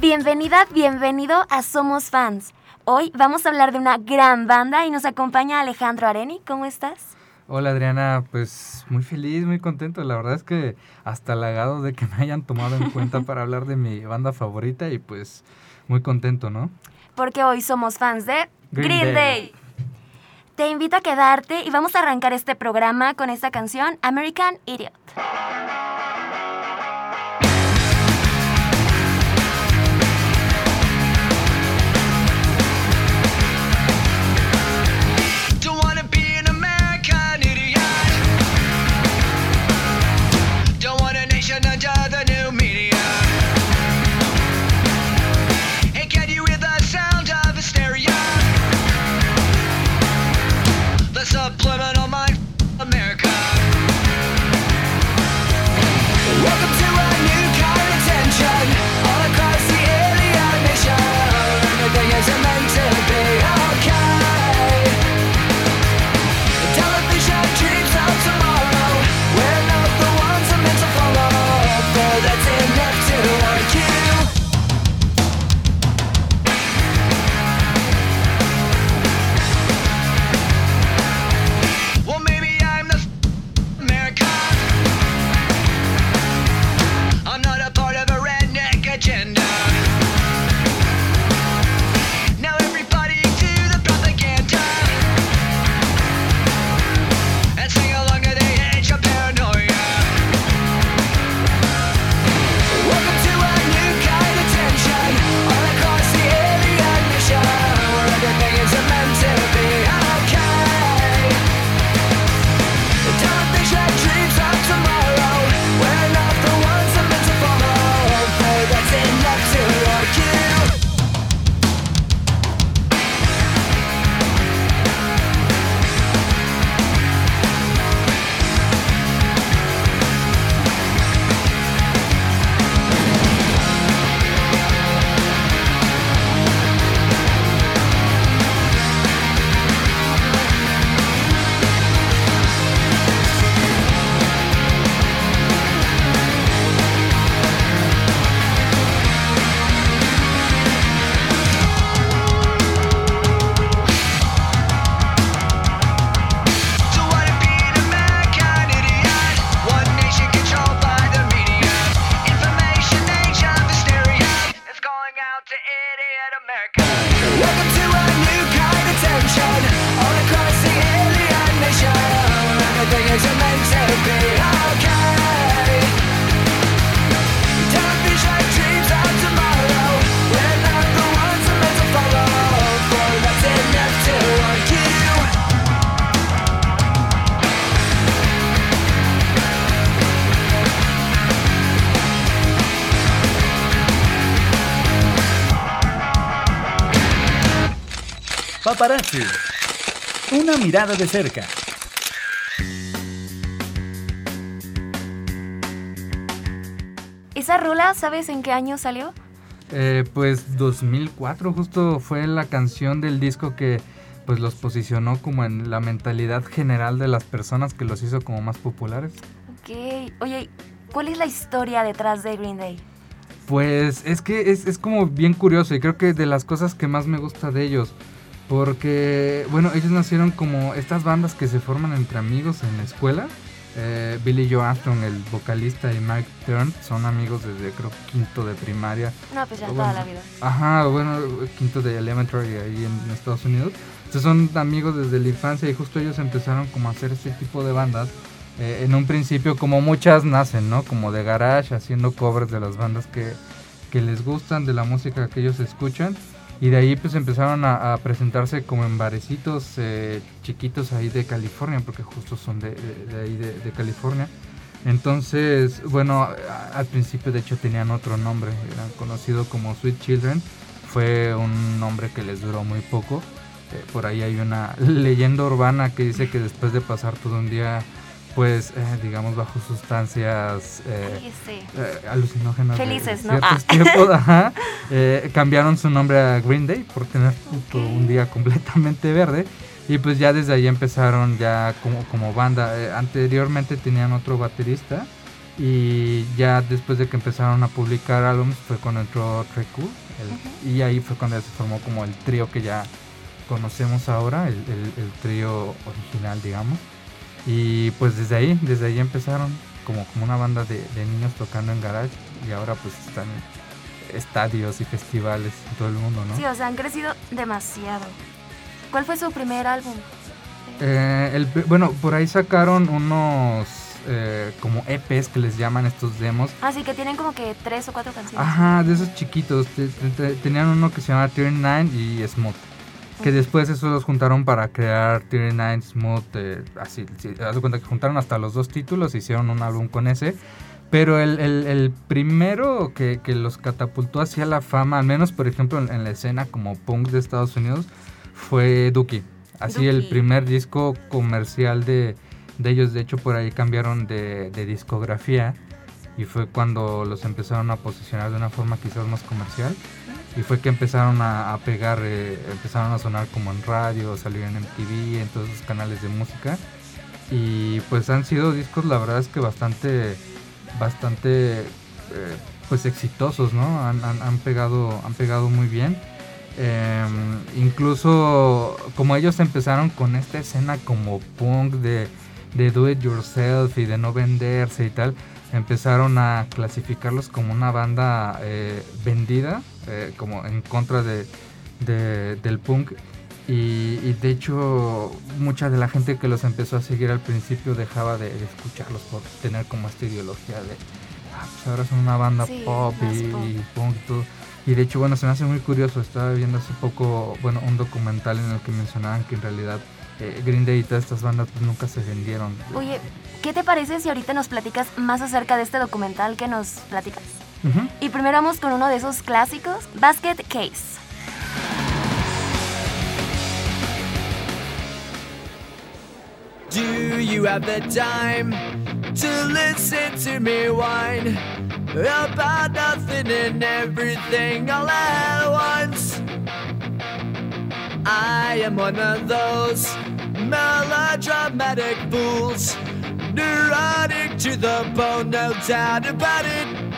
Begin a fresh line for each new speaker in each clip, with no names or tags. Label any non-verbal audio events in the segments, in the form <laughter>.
Bienvenida, bienvenido a Somos Fans. Hoy vamos a hablar de una gran banda y nos acompaña Alejandro Areni. ¿Cómo estás?
Hola Adriana, pues muy feliz, muy contento. La verdad es que hasta halagado de que me hayan tomado en cuenta para hablar de mi banda favorita y pues muy contento, ¿no?
Porque hoy somos fans de
Green
Green,
Day.
Day. Te invito a quedarte y vamos a arrancar este programa con esta canción American Idiot.
Paparazzi. Una mirada de cerca.
¿Esa rola sabes en qué año salió?
Eh, pues 2004 justo fue la canción del disco que pues los posicionó como en la mentalidad general de las personas que los hizo como más populares.
Ok. Oye, ¿cuál es la historia detrás de Green Day?
Pues es que es, es como bien curioso y creo que de las cosas que más me gusta de ellos. Porque, bueno, ellos nacieron como estas bandas que se forman entre amigos en la escuela. Eh, Billy Joe Armstrong, el vocalista, y Mike Turn son amigos desde creo quinto de primaria.
No, pues ya toda la vida.
Ajá, bueno, quinto de elementary ahí en Estados Unidos. Entonces son amigos desde la infancia y justo ellos empezaron como a hacer este tipo de bandas. Eh, en un principio como muchas nacen, ¿no? Como de garage, haciendo covers de las bandas que, que les gustan, de la música que ellos escuchan. Y de ahí pues empezaron a, a presentarse como en barecitos eh, chiquitos ahí de California, porque justo son de, de- de ahí de, de California. Entonces, bueno, al principio de hecho tenían otro nombre, eran conocidos como Sweet Children. Fue un nombre que les duró muy poco. Eh, por ahí hay una <laughs> leyenda urbana que dice que después de pasar todo un día, pues, eh, digamos, bajo sustancias eh, eh, alucinógenas. de
Felices, ¿no?
ciertos
Ah.
tiempos, <laughs> ajá, eh, cambiaron su nombre a Green Day por tener todo un día completamente verde. Y pues ya desde ahí empezaron ya como, como banda. Anteriormente tenían otro baterista. Y ya después de que empezaron a publicar álbumes fue cuando entró Trey Cool. el- Y ahí fue cuando ya se formó como el trío que ya conocemos ahora, el, el- el trío original, digamos. Y pues desde ahí, desde ahí empezaron como, como una banda de, de niños tocando en garage y ahora pues están en estadios y festivales en todo el mundo, ¿no?
Sí, o sea, han crecido demasiado. ¿Cuál fue su primer álbum?
Eh, el bueno, por ahí sacaron unos eh, como EPs que les llaman estos demos.
Así que tienen como que tres o cuatro canciones.
Ajá, de esos chiquitos. Te- te- te- tenían uno que se llama 39 y Smooth. Que después eso los juntaron para crear 39 Smooth. eh, así, sí, haz de cuenta que juntaron hasta los dos títulos, hicieron un álbum con ese. Pero el, el- el primero que, que los catapultó hacia la fama, al menos por ejemplo en, en la escena como punk de Estados Unidos, fue Dookie. Así el primer disco comercial de, de ellos. De hecho, por ahí cambiaron de, de discografía. Y fue cuando los empezaron a posicionar de una forma quizás más comercial. Y fue que empezaron a, pegar, eh, empezaron a sonar como en radio, salir en MTV, en todos esos canales de música. Y pues han sido discos, la verdad es que bastante, bastante, eh, pues exitosos, ¿no? Han, han- han pegado, han pegado muy bien. Em, incluso como ellos empezaron con esta escena como punk de, de do it yourself y de no venderse y tal, empezaron a clasificarlos como una banda eh, vendida, eh, como en contra de, de- del punk. Y, y de hecho, mucha de la gente que los empezó a seguir al principio dejaba de, escucharlos por tener como esta ideología de, ah, pues ahora son una banda
Sí,
pop y,
pop.
y punk y todo. Y de hecho, bueno, se me hace muy curioso. Estaba viendo hace poco, bueno, un documental en el que mencionaban que en realidad eh, Green Day y todas estas bandas pues, nunca se vendieron.
Oye, ¿qué te parece si ahorita nos platicas más acerca de este documental que nos platicas?
Ujú.
Y primero vamos con uno de esos clásicos, Basket Case.
Do you have the time to listen to me whine about nothing and everything all at once? I am one of those melodramatic fools, neurotic to the bone, no doubt about it.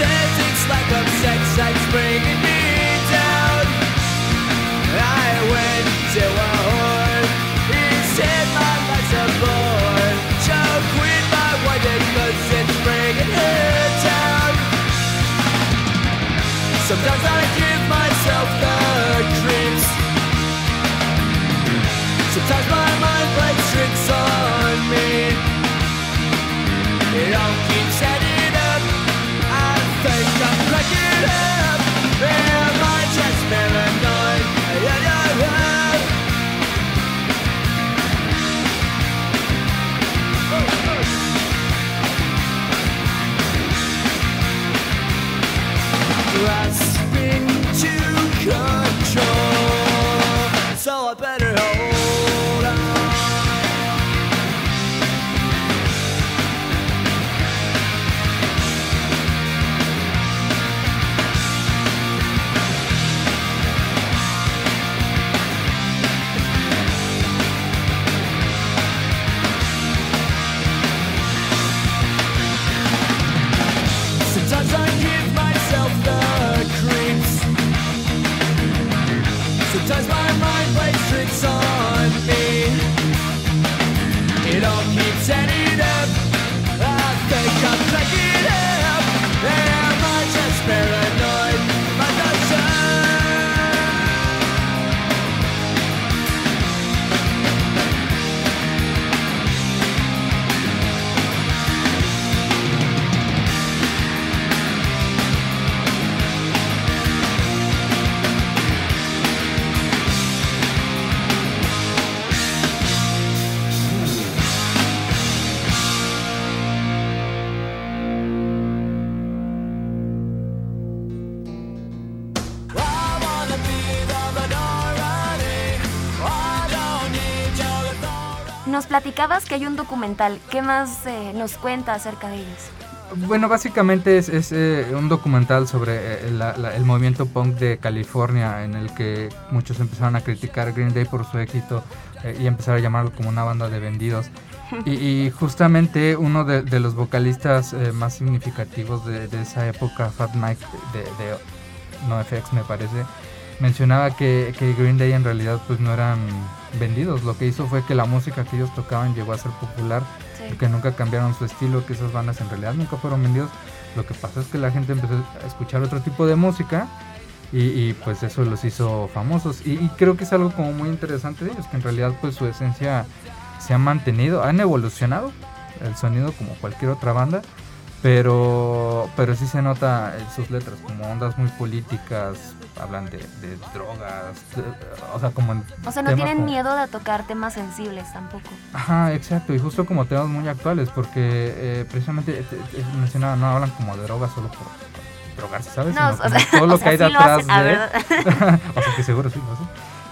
It's like a sex bringing me down. I went to a whore. He said my life's a bore. So quit my wife cause it's bringing her down. Sometimes I Yeah.
Platicabas que hay un documental. ¿Qué más eh, nos cuenta acerca de ellos?
Bueno, básicamente es, es, eh, un documental sobre eh, la- la- el movimiento punk de California en el que muchos empezaron a criticar Green Day por su éxito eh, y empezaron a llamarlo como una banda de vendidos. Y, y justamente uno de, de los vocalistas eh, más significativos de, de esa época, Fat Mike de, de NoFX me parece, mencionaba que, que Green Day en realidad pues no eran vendidos. Lo que hizo fue que la música que ellos tocaban llegó a ser popular
Sí.
que nunca cambiaron su estilo, que esas bandas en realidad nunca fueron vendidos. Lo que pasó es que la gente empezó a escuchar otro tipo de música y, y, pues eso los hizo famosos. Y, y creo que es algo como muy interesante de ellos, que en realidad pues su esencia se ha mantenido, han evolucionado el sonido como cualquier otra banda, pero, pero sí se nota en sus letras, como ondas muy políticas, hablan de, de drogas, de- o sea, como en
O sea, no tienen
como-
miedo de tocar temas sensibles tampoco.
Ajá, exacto, y justo como temas muy actuales, porque eh, precisamente te- te mencionaba, no hablan como de drogas solo por drogarse, ¿sabes?
No, o sea,
todo lo <laughs> que hay
sí
detrás
hacen, a
de... <laughs> o sea, que seguro sí lo hacen.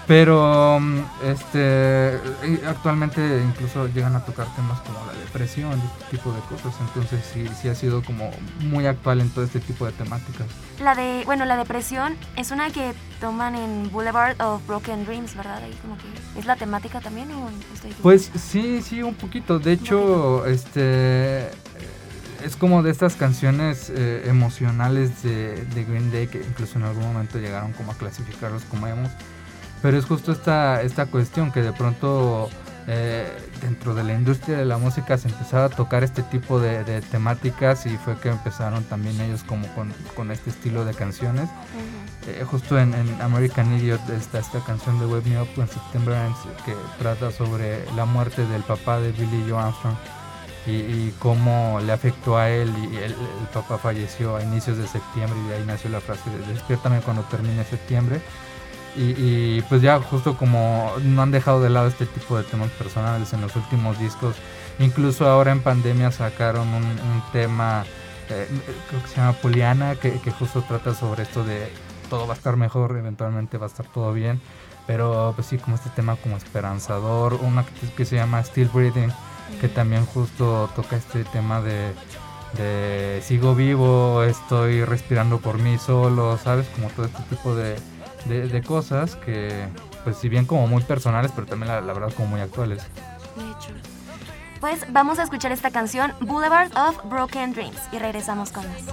Pero mm, este actualmente incluso llegan a tocar temas como la depresión este tipo de cosas, entonces sí, sí ha sido como muy actual en todo este tipo de temáticas.
La de, bueno, la depresión es una que toman en Boulevard of Broken Dreams, ¿verdad? Ahí como que es la temática también o estoy
Pues sí, sí, un poquito. De hecho, este es como de estas canciones eh, emocionales de, de Green Day que incluso en algún momento llegaron como a clasificarlos como emos. Pero es justo esta, esta cuestión que de pronto eh, dentro de la industria de la música se empezaba a tocar este tipo de, de temáticas y fue que empezaron también ellos como con, con este estilo de canciones. Eh, justo en, en American Idiot está esta canción de Wake Me Up When September Ends que trata sobre la muerte del papá de Billy Joe Armstrong y, y cómo le afectó a él y el, el papá falleció a inicios de septiembre y de ahí nació la frase de despiértame cuando termine septiembre y, y, pues ya justo como no han dejado de lado este tipo de temas personales en los últimos discos incluso ahora en pandemia sacaron un, un tema eh, creo que se llama Poliana que, que justo trata sobre esto de todo va a estar mejor, eventualmente va a estar todo bien. Pero pues sí, como este tema como esperanzador, una que, que se llama Still Breathing, que también justo toca este tema de, de sigo vivo, estoy respirando por mí solo, ¿sabes? Como todo este tipo de, de, cosas que pues si bien como muy personales, pero también la, verdad como muy actuales.
Pues vamos a escuchar esta canción, Boulevard of Broken Dreams, y regresamos con más.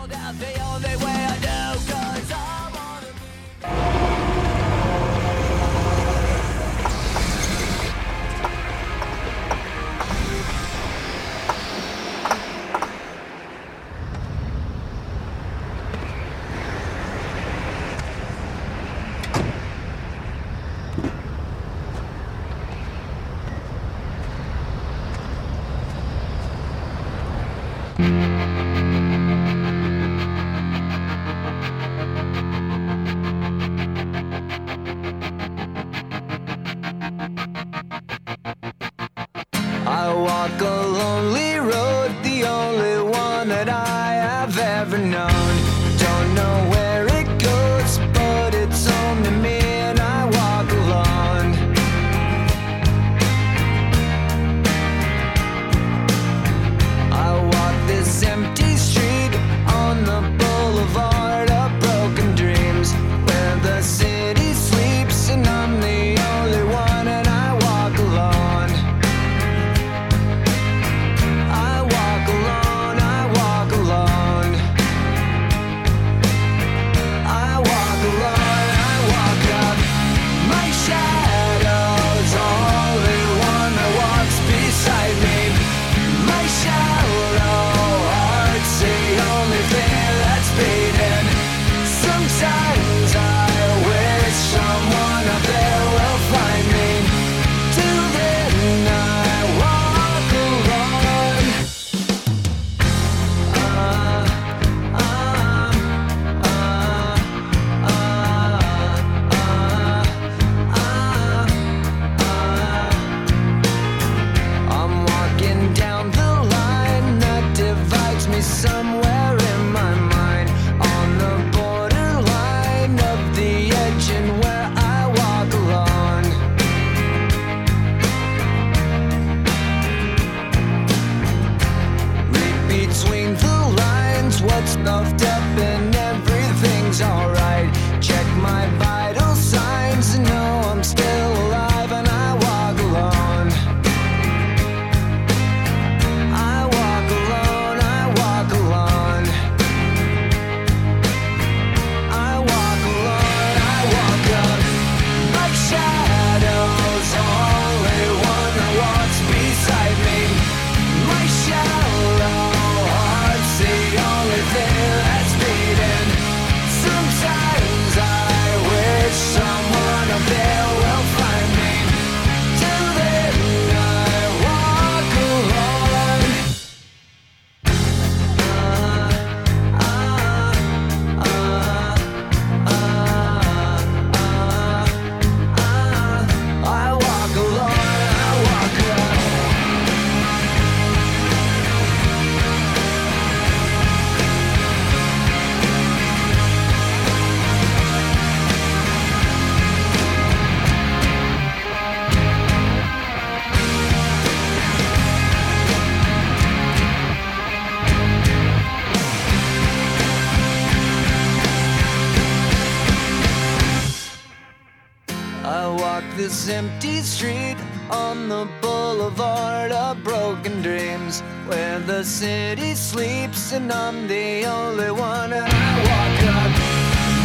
This empty street
on the boulevard of broken dreams where the city sleeps and I'm the only one. And I walk up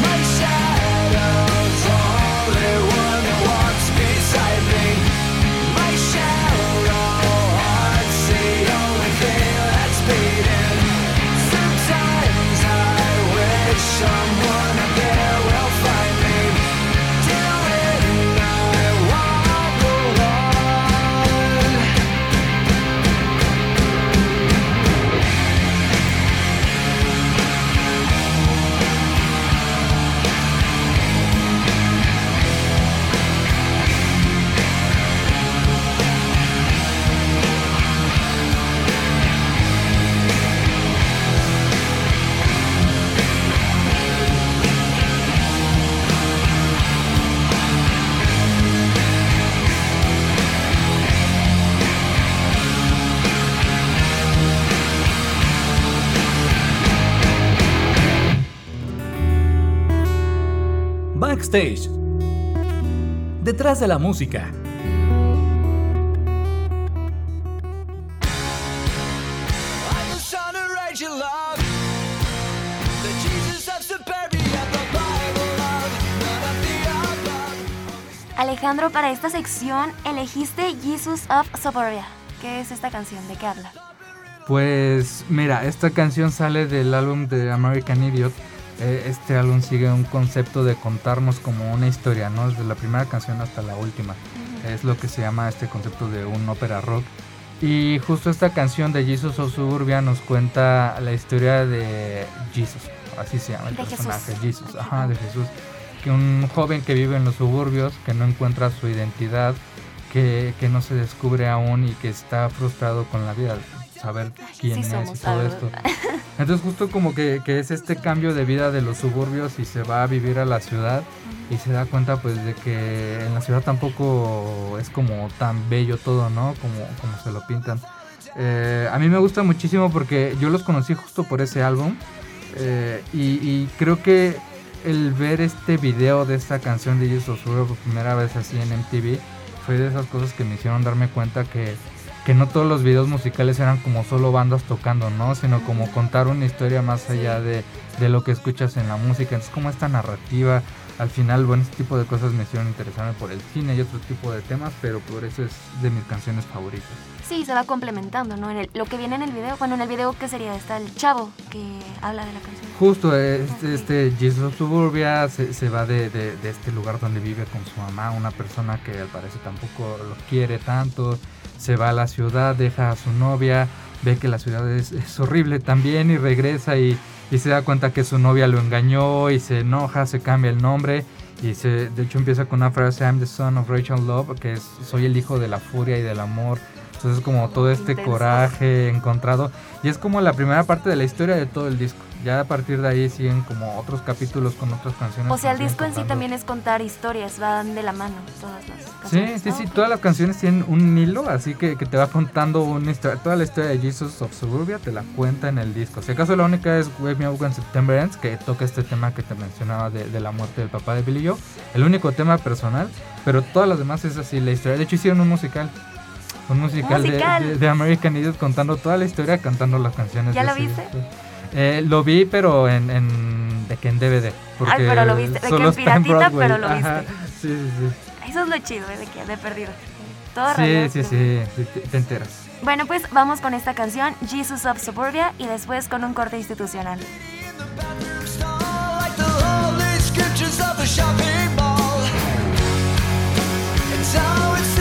my shadow's only one that walks beside me. My shallow heart's the only thing that's beating. Sometimes I wish someone
Backstage. Detrás de la música.
Alejandro, para esta sección elegiste Jesus of Suburbia. ¿Qué es esta canción? ¿De qué habla?
Pues mira, esta canción sale del álbum de American Idiot. Eh, este álbum sigue un concepto de contarnos como una historia, ¿no? Desde la primera canción hasta la última. Es lo que se llama este concepto de un ópera rock. Y justo esta canción de Jesus of Suburbia nos cuenta la historia de Jesus, así se llama el
De
personaje,
Jesús.
Jesus, ajá, de Jesús. Que un joven que vive en los suburbios, que no encuentra su identidad, que, que no se descubre aún y que está frustrado con la vida, saber quién
Sí
es y todo esto. Entonces justo como que, que es este cambio de vida de los suburbios y se va a vivir a la ciudad y se da cuenta pues de que en la ciudad tampoco es como tan bello todo, ¿no? Como, como se lo pintan. Eh, a mí me gusta muchísimo porque yo los conocí justo por ese álbum eh, y, y creo que el ver este video de esta canción de Jesus por primera vez así en MTV fue de esas cosas que me hicieron darme cuenta que que no todos los videos musicales eran como solo bandas tocando, ¿no? Sino como contar una historia más allá de, de lo que escuchas en la música. Entonces, como esta narrativa, al final, bueno, este tipo de cosas me hicieron interesarme por el cine y otro tipo de temas, pero por eso es de mis canciones favoritas.
Sí, se va complementando, ¿no? En el- lo que viene en el video, bueno, en el video, ¿qué sería? Está el chavo que habla de la canción.
Justo, eh, este, este Jesus of Suburbia se, se va de, de- de este lugar donde vive con su mamá, una persona que al parecer tampoco lo quiere tanto, se va a la ciudad, deja a su novia, ve que la ciudad es, es horrible también y regresa y, y se da cuenta que su novia lo engañó y se enoja, se cambia el nombre y se, de hecho empieza con una frase, I'm the son of Rachel Love, que es soy el hijo de la furia y del amor. Entonces como todo este
Intenso.
coraje encontrado y es como la primera parte de la historia de todo el disco. Ya a partir de ahí siguen como otros capítulos con otras canciones.
O sea, el disco en sí también es contar historias, van de la mano todas las
Sí,
canciones.
sí,
¿no?
sí, todas las canciones tienen un hilo, así que, que te va contando una historia. Toda la historia de Jesus of Suburbia te la cuenta en el disco. Si acaso la única es Wake Me Up When September Ends, que toca este tema que te mencionaba de, de la muerte del papá de Billy Joe. El único tema personal, pero todas las demás es así la historia. De hecho, hicieron un musical. Un musical, de-
musical.
De, de American Idiot contando toda la historia, cantando las canciones.
¿Ya
de
lo
ese
viste?
Eh, lo vi, pero en, en, de que en DVD. Porque
pero lo viste, de que
solo
en piratita, pero lo
Ajá,
viste.
Sí, sí, sí.
Eso es lo chido, ¿eh? de que de perdido. Todo
Sí,
rayado,
sí, sí, sí, te, te enteras.
Bueno, pues vamos con esta canción, Jesus of Suburbia, y después con un corte institucional.
Of a shopping mall. And so it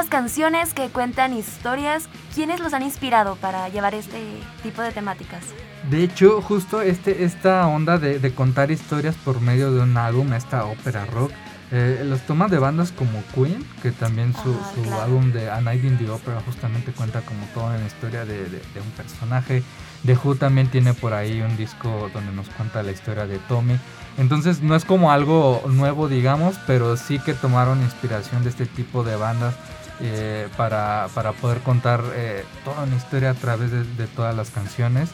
estas canciones que cuentan historias, ¿quiénes los han inspirado para llevar este tipo de temáticas?
De hecho, justo este, esta onda de, de contar historias por medio de un álbum, esta ópera rock, eh, los tomas de bandas como Queen, que también su,
Ah,
su
claro.
álbum de A Night in the Opera justamente cuenta como toda una historia de, de- de un personaje. The Who también tiene por ahí un disco donde nos cuenta la historia de Tommy. Entonces no es como algo nuevo, digamos, pero sí que tomaron inspiración de este tipo de bandas eh, para, para poder contar eh, toda una historia a través de, de todas las canciones.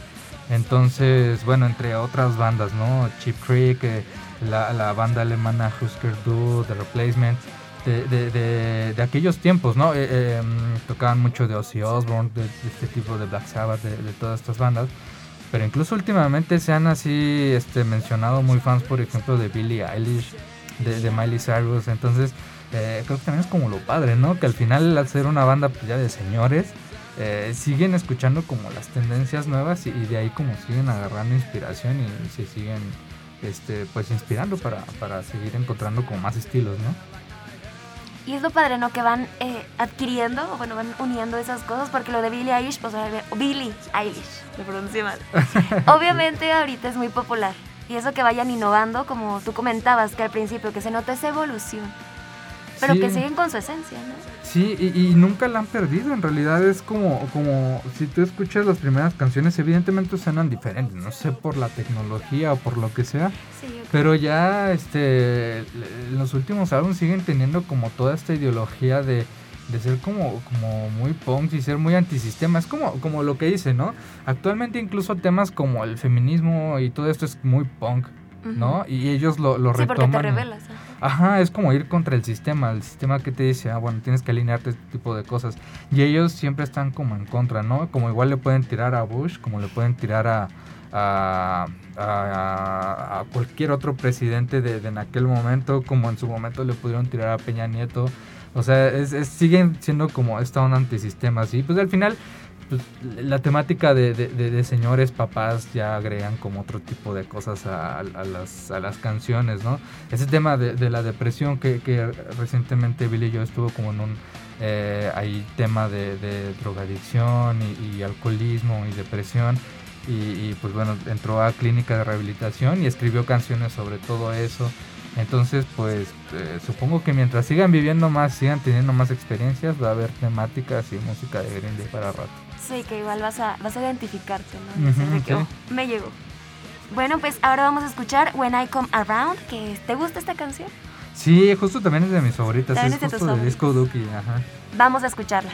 Entonces, bueno, entre otras bandas, ¿no? Cheap Creek, eh, la, la banda alemana Husker Du, The Replacement, de, de- de- aquellos tiempos, ¿no? Eh, mm, tocaban mucho de Ozzy Osbourne, de, este tipo de Black Sabbath, de todas estas bandas. Pero incluso últimamente se han así este, mencionado muy fans, por ejemplo, de Billie Eilish, de, de Miley Cyrus. Entonces, eh, creo que también es como lo padre, ¿no? Que al final, al ser una banda pues, ya de señores, eh, siguen escuchando como las tendencias nuevas y, y de ahí como siguen agarrando inspiración y se siguen este, pues inspirando para, para seguir encontrando como más estilos, ¿no?
Y es lo padre, ¿no? Que van eh, adquiriendo, o bueno, van uniendo esas cosas, porque lo de Billie Eilish, pues Billie Eilish, lo pronuncié mal. <laughs> Obviamente ahorita es muy popular. Y eso que vayan innovando, como tú comentabas, que al principio, que se nota esa evolución. Pero
Sí.
que siguen con su esencia, ¿no?
Sí, y, y nunca la han perdido. En realidad es como, como si tú escuchas las primeras canciones, evidentemente suenan diferentes. No sé por la tecnología o por lo que sea.
Sí,
Pero ya este los últimos álbumes siguen teniendo como toda esta ideología de, de ser como, como muy punk y ser muy antisistema. Es como, como lo que dice, ¿no? Actualmente incluso temas como el feminismo y todo esto es muy punk, ¿no? Y ellos lo, lo
Sí, porque
retoman.
te
y-
revelas. ajá.
Ajá, es como ir contra el sistema, el sistema que te dice, ah, bueno, tienes que alinearte este tipo de cosas. Y ellos siempre están como en contra, ¿no? Como igual le pueden tirar a Bush, como le pueden tirar a, a, a- a cualquier otro presidente de, en aquel momento, como en su momento le pudieron tirar a Peña Nieto. O sea, es, siguen siendo como esta onda antisistema, ¿sí? Pues al final, pues, la temática de, de- señores papás ya agregan como otro tipo de cosas a, las, a las canciones, ¿no? Ese tema de, la depresión que, recientemente Billy Joe estuvo como en un eh, tema de, drogadicción y, y alcoholismo y depresión y, y, pues bueno, entró a clínica de rehabilitación y escribió canciones sobre todo eso. Entonces, pues eh, supongo que mientras sigan viviendo más, sigan teniendo más experiencias, va a haber temáticas y música de Green Day para rato.
Sí, que igual vas a, vas a identificarte, ¿no? De que,
sí.
"Oh, me llegó. Bueno, pues ahora vamos a escuchar When I Come Around, que ¿te gusta esta canción?
Sí, justo también es de mis favoritas,
También
es
es de
justo de Disco Duki, ajá.
Vamos a escucharla.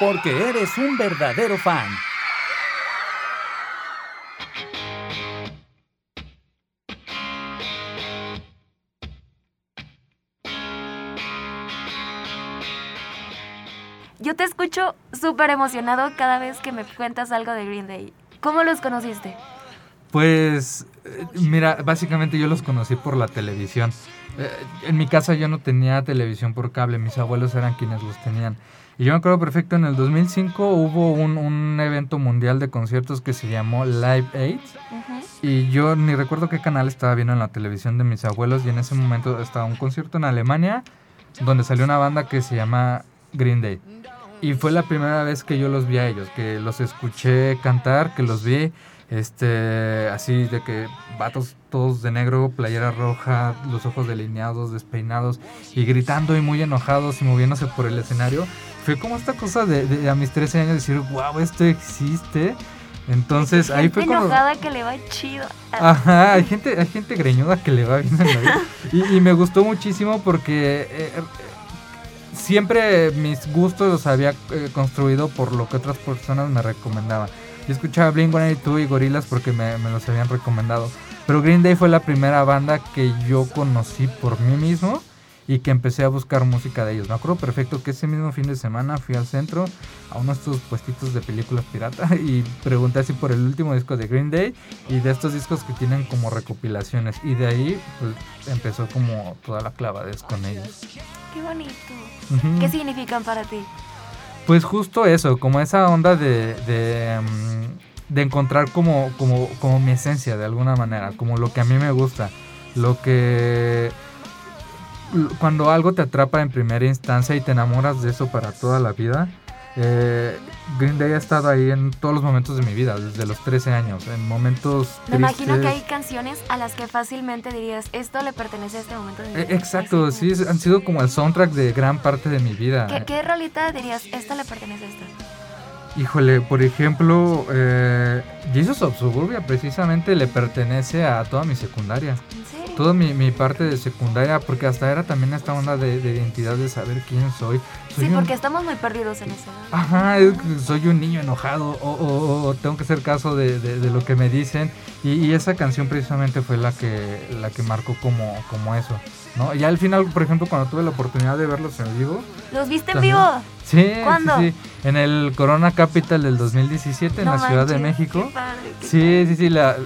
Porque eres un verdadero fan.
Yo te escucho súper emocionado cada vez que me cuentas algo de Green Day. ¿Cómo los conociste?
Pues, eh, mira, básicamente yo los conocí por la televisión. Eh, en mi casa yo no tenía televisión por cable, mis abuelos eran quienes los tenían. Y yo me acuerdo perfecto, en el 2005 hubo un, un evento mundial de conciertos que se llamó Live Aid. Y yo ni recuerdo qué canal estaba viendo en la televisión de mis abuelos. Y en ese momento estaba un concierto en Alemania donde salió una banda que se llama Green Day. Y fue la primera vez que yo los vi a ellos, que los escuché cantar, que los vi, este, así de que vatos todos de negro, playera roja, los ojos delineados, despeinados y gritando y muy enojados y moviéndose por el escenario. Fue como esta cosa de, de a mis 13 años decir, wow, esto existe. Entonces ahí fue como...
enojada que le va chido.
Ajá, hay gente, hay gente greñuda que le va bien en la vida. Y, y me gustó muchísimo porque eh, eh, siempre mis gustos los había eh, construido por lo que otras personas me recomendaban. Yo escuchaba Blink 182 y Gorillaz porque me, me los habían recomendado. Pero Green Day fue la primera banda que yo conocí por mí mismo y que empecé a buscar música de ellos. Me acuerdo perfecto que ese mismo fin de semana fui al centro a uno de estos puestitos de películas pirata <laughs> y pregunté así por el último disco de Green Day y de estos discos que tienen como recopilaciones. Y de ahí pues, empezó como toda la clavadez con ellos.
Qué bonito.
Ujú.
¿Qué significan para ti?
Pues justo eso, como esa onda de, de, mm, de encontrar como, como, como mi esencia de alguna manera, como lo que a mí me gusta, lo que... Cuando algo te atrapa en primera instancia y te enamoras de eso para toda la vida, eh, Green Day ha estado ahí en todos los momentos de mi vida, desde los 13 años, en momentos...
Me imagino que hay
tristes.
canciones a las que fácilmente dirías, esto le pertenece a este momento de mi
Eh,
vida.
Exacto,
Así
sí, es- han sido como el soundtrack de gran parte de mi vida.
¿Qué, ¿Qué rolita dirías, esta le pertenece a esta?
Híjole, por ejemplo, eh, Jesus of Suburbia precisamente le pertenece a toda mi secundaria.
¿En serio?
Toda mi, mi parte de secundaria, porque hasta era también esta onda de, de identidad de saber quién soy. Soy
Sí,
un-
porque estamos muy perdidos en eso. ¿no?
Ajá, es soy un niño enojado o, o- o tengo que hacer caso de, de- de lo que me dicen. Y, y esa canción precisamente fue la que, la que marcó como, como eso. ¿no? Y al final, por ejemplo, cuando tuve la oportunidad de verlos en vivo,
¿Los viste en
También.
vivo?
Sí,
¿Cuándo?
sí, sí. En el Corona Capital del 2017 en
No
la Ciudad de
manches,
México.
qué padre, qué
Sí, sí, sí, la,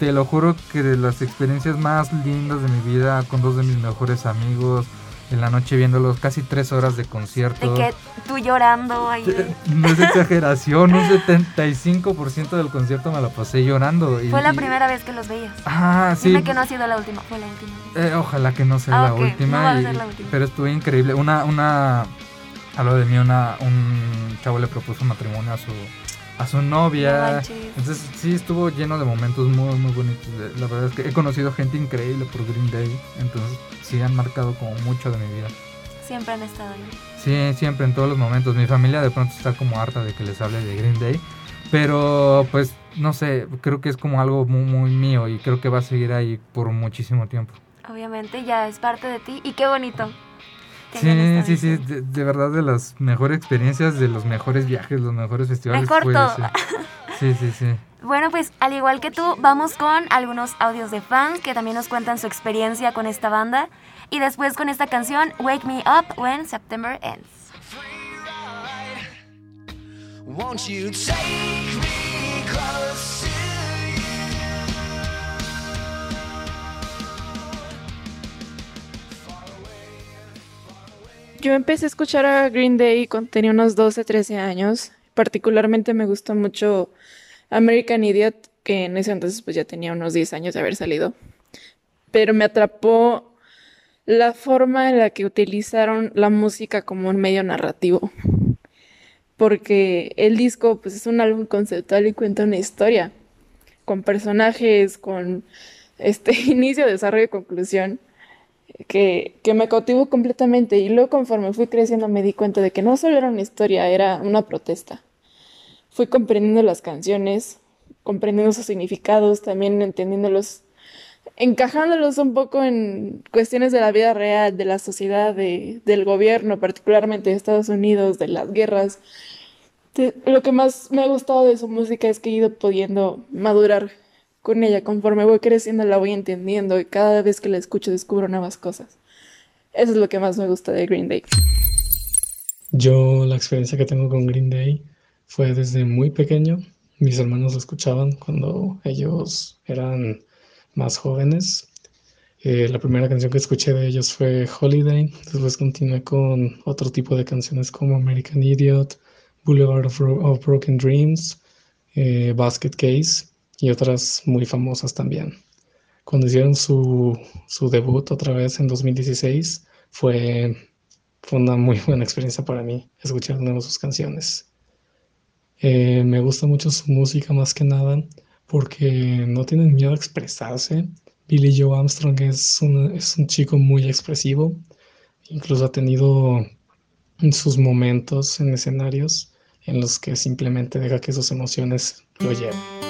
te lo juro que de las experiencias más lindas de mi vida con dos de mis mejores amigos, en la noche viéndolos, casi tres horas de concierto.
De que tú llorando ahí.
Eh, No es exageración, un 75% del concierto me lo pasé llorando. y-
Fue la
y-
primera vez que los veías.
Ah, sí.
Dime que no ha sido la última, fue la última.
Eh, ojalá que no sea
Ah,
la última.
no va a ser la última.
Pero estuvo increíble. Una, una, habló de mí, una, un chavo le propuso matrimonio a su, a su
No
novia. Entonces sí estuvo lleno de momentos muy, muy bonitos. La verdad es que he conocido gente increíble por Green Day. Entonces sí han marcado como mucho de mi vida.
Siempre han estado ahí.
Sí, siempre, en todos los momentos. Mi familia de pronto está como harta de que les hable de Green Day. Pero pues no sé, creo que es como algo muy, muy mío y creo que va a seguir ahí por muchísimo tiempo.
Obviamente ya es parte de ti y qué bonito. Que
Sí,
hayan estado
sí, sí, de, de verdad de las mejores experiencias, de los mejores viajes, los mejores festivales.
Mejor
fue
todo.
ese. Sí, sí, sí.
Bueno, pues al igual que tú, vamos con algunos audios de fans que también nos cuentan su experiencia con esta banda. Y después con esta canción, Wake Me Up When September Ends.
Won't you take me
Yo empecé a escuchar a Green Day cuando tenía unos 12, 13 años. Particularmente me gustó mucho American Idiot, que en ese entonces pues ya tenía unos 10 años de haber salido. Pero me atrapó la forma en la que utilizaron la música como un medio narrativo. Porque el disco pues es un álbum conceptual y cuenta una historia con personajes, con este <laughs> inicio, desarrollo y conclusión que, me cautivó completamente y luego conforme fui creciendo me di cuenta de que no solo era una historia, era una protesta. Fui comprendiendo las canciones, comprendiendo sus significados, también entendiéndolos, encajándolos un poco en cuestiones de la vida real, de la sociedad, de- del gobierno, particularmente de Estados Unidos, de las guerras. Lo que más me ha gustado de su música es que he ido pudiendo madurar con ella. Conforme voy creciendo la voy entendiendo y cada vez que la escucho descubro nuevas cosas. Eso es lo que más me gusta de Green Day.
Yo la experiencia que tengo con Green Day fue desde muy pequeño. Mis hermanos lo escuchaban cuando ellos eran más jóvenes. Eh, la primera canción que escuché de ellos fue Holiday. Después continué con otro tipo de canciones como American Idiot, Boulevard of, Bro- of Broken Dreams, eh, Basket Case y otras muy famosas también. Cuando hicieron su, su debut otra vez en 2016, fue, fue una muy <laughs> buena experiencia para mí escuchar de nuevo sus canciones. Eh, me gusta mucho su música más que nada porque no tienen miedo a expresarse. Billy Joe Armstrong es un, es un chico muy expresivo, incluso ha tenido sus momentos en escenarios en los que simplemente deja que sus emociones lo lleven.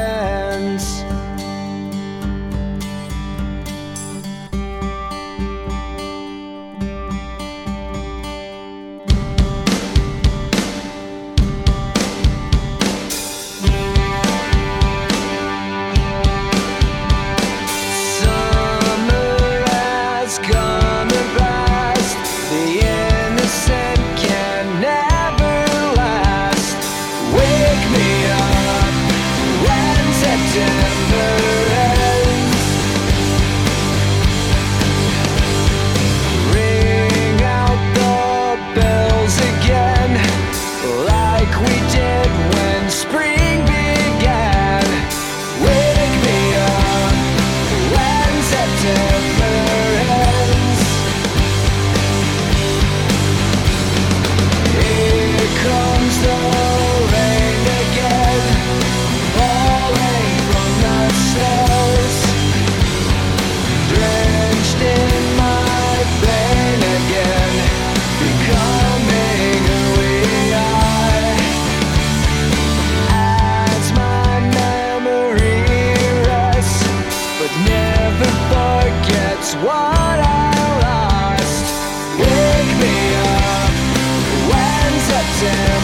Forgets what I lost. Wake me up when September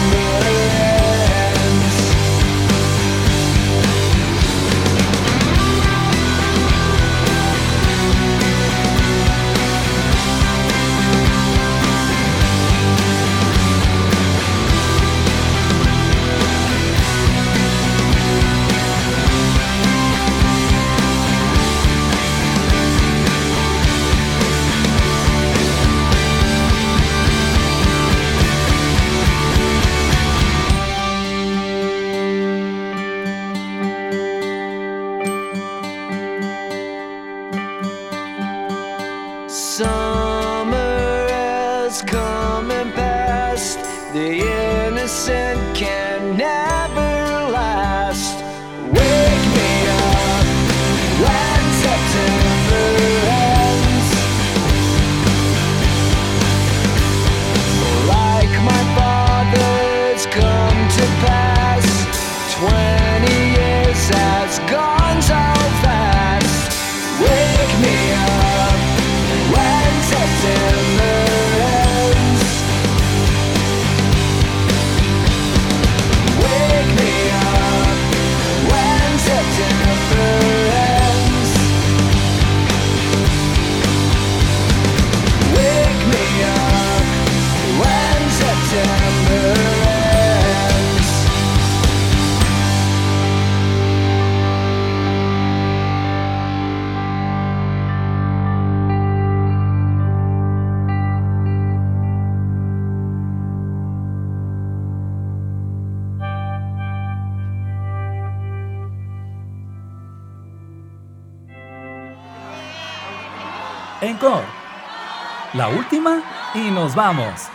La última y nos vamos.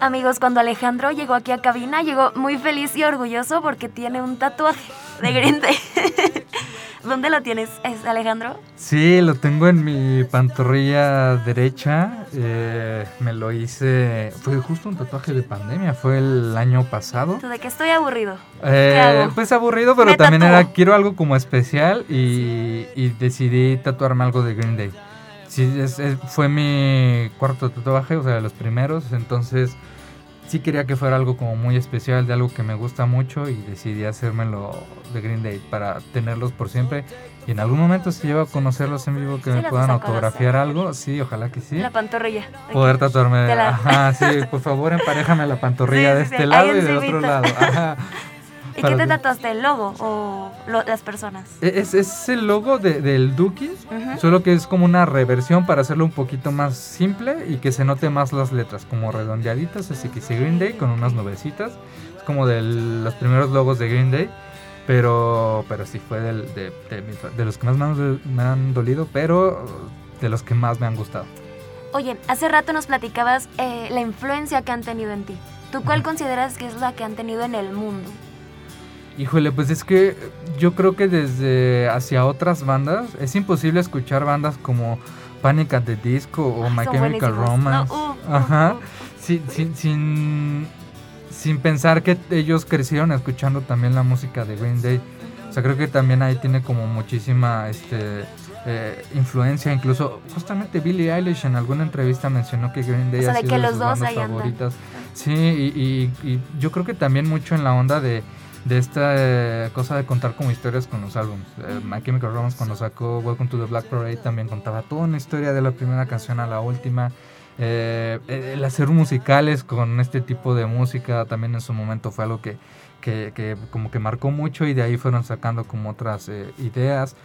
Amigos, cuando Alejandro llegó aquí a cabina, llegó muy feliz y orgulloso porque tiene un tatuaje de Green. <laughs> ¿Dónde lo tienes, es Alejandro?
Sí, lo tengo en mi pantorrilla derecha. eh, me lo hice. Fue justo un tatuaje de pandemia. Fue el año pasado.
De que estoy aburrido.
Eh,
hago?
Pues aburrido, pero
Me
también
tatúo.
era quiero algo como especial y, y decidí tatuarme algo de Green Day. Sí, es- es- fue mi cuarto tatuaje, o sea, de los primeros, entonces sí quería que fuera algo como muy especial, de algo que me gusta mucho y decidí hacérmelo de Green Day para tenerlos por siempre. Y en algún momento si llego a conocerlos en vivo que
Sí
me puedan autografiar algo, sí, ojalá que sí.
La pantorrilla.
Poder tatuarme.
La-
Ajá, sí, por favor, emparejame la pantorrilla <laughs>
Sí,
de
sí, sí,
este
ahí
lado y del otro lado. Ajá. <laughs>
¿Y qué te tatuaste? ¿El logo o lo- las personas?
E-, Es, es el logo de- del Dookie,
Ujú.
solo que es como una reversión para hacerlo un poquito más simple y que se note más las letras, como redondeaditas, así que sí, Green Day con unas nubecitas. Es como de los primeros logos de Green Day, pero, pero sí fue del- de, de los que más me han, me han dolido, pero de los que más me han gustado.
Oye, hace rato nos platicabas eh, la influencia que han tenido en ti. ¿Tú cuál consideras que es la que han tenido en el mundo?
Híjole, pues es que yo creo que desde hacia otras bandas es imposible escuchar bandas como Panic at the Disco o My
son
Chemical
buenísimos.
Romance.
No, uh, uh,
Ajá.
uh.
Sin, sin, sin, sin pensar que ellos crecieron escuchando también la música de Green Day. O sea, creo que también ahí tiene como muchísima este, eh, influencia. Incluso, justamente Billie Eilish en alguna entrevista mencionó que Green Day
O sea,
ha
de
sido
que
de
los
sus
dos
bandas
andan.
favoritas. Sí, y, y- y yo creo que también mucho en la onda de, de esta eh, cosa de contar como historias con los álbumes. Eh, My Chemical Romance cuando sacó Welcome to the Black Parade también contaba toda una historia de la primera canción a la última. Eh, el hacer musicales con este tipo de música también en su momento fue algo que, que, como que marcó mucho y de ahí fueron sacando como otras eh, ideas.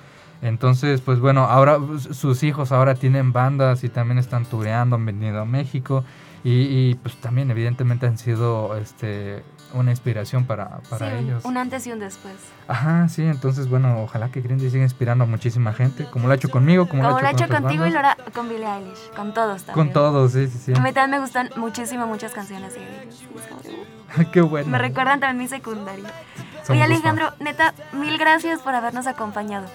Entonces, pues bueno, ahora sus hijos ahora tienen bandas y también están tureando, han venido a México y, y, pues también evidentemente han sido este una inspiración para, para
Sí,
ellos.
Un antes y un después.
Ajá, sí, entonces bueno, ojalá que Green Day siga inspirando a muchísima gente, como lo ha hecho conmigo, como,
Como
lo
lo
ha hecho
contigo y
bandas.
Laura con Billie Eilish. Con todos también.
Con todos, sí, sí, sí.
A mí también me gustan muchísimo muchas canciones de ellos. Uh,
Qué bueno.
Me recuerdan también mi secundaria. Oye Alejandro, neta, mil gracias por habernos acompañado.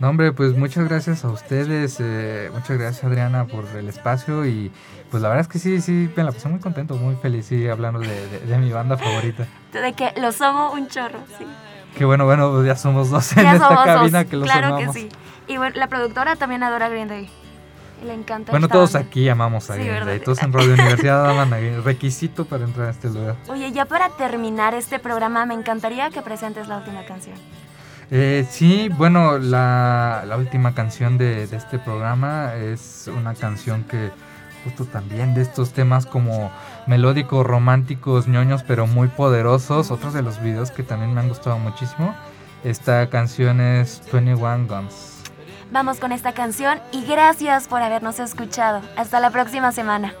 No, hombre, pues muchas gracias a ustedes, eh, muchas gracias Adriana por el espacio y pues la verdad es que sí, sí, me la pasé muy contento, muy feliz, sí, hablando de, de- de mi banda favorita.
De que los amo un chorro, sí.
Qué bueno, bueno, pues ya somos dos en
Ya
esta cabina
dos,
que los
claro
amamos.
que sí. Y bueno, la productora también adora Green Day. Le encanta
Bueno, todos
banda.
aquí amamos a
Sí,
Green. Day, todos en Radio <laughs> Universidad aman a Green Day, requisito para entrar a este lugar.
Oye, ya para terminar este programa, me encantaría que presentes la última canción.
Eh, sí, bueno, la, la última canción de, de este programa es una canción que justo también de estos temas como melódicos, románticos, ñoños, pero muy poderosos. Otros de los videos que también me han gustado muchísimo. Esta canción es 21 Guns.
Vamos con esta canción y gracias por habernos escuchado. Hasta la próxima semana.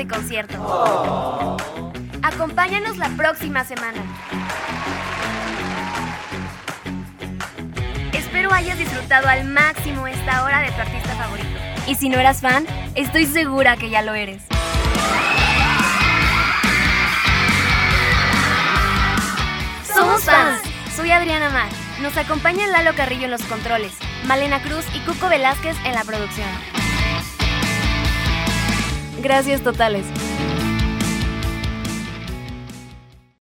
Este concierto. Acompáñanos la próxima semana. Espero hayas disfrutado al máximo esta hora de tu artista favorito. Y si no eras fan, estoy segura que ya lo eres. Somos fans. Soy Adriana Mar. Nos acompañan Lalo Carrillo en los controles, Malena Cruz y Cuco Velázquez en la producción. Gracias totales.